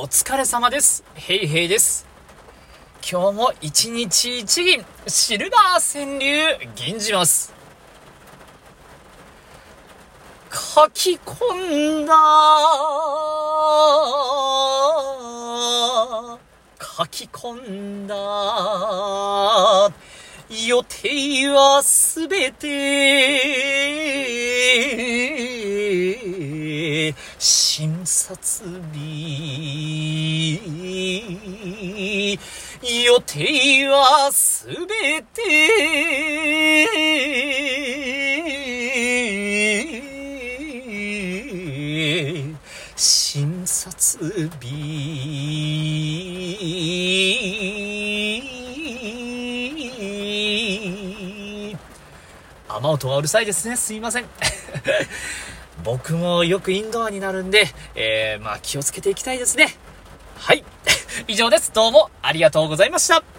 お疲れ様です。ヘイヘイです。今日も一日一銀、シルバー川柳、銀じます。書き込んだ書き込んだ予定はすべて診察日予定はすべて診察日雨音がうるさいですね。すいません。僕もよくインドアになるんで、えー、まあ気をつけていきたいですね。上です。どうもありがとうございました。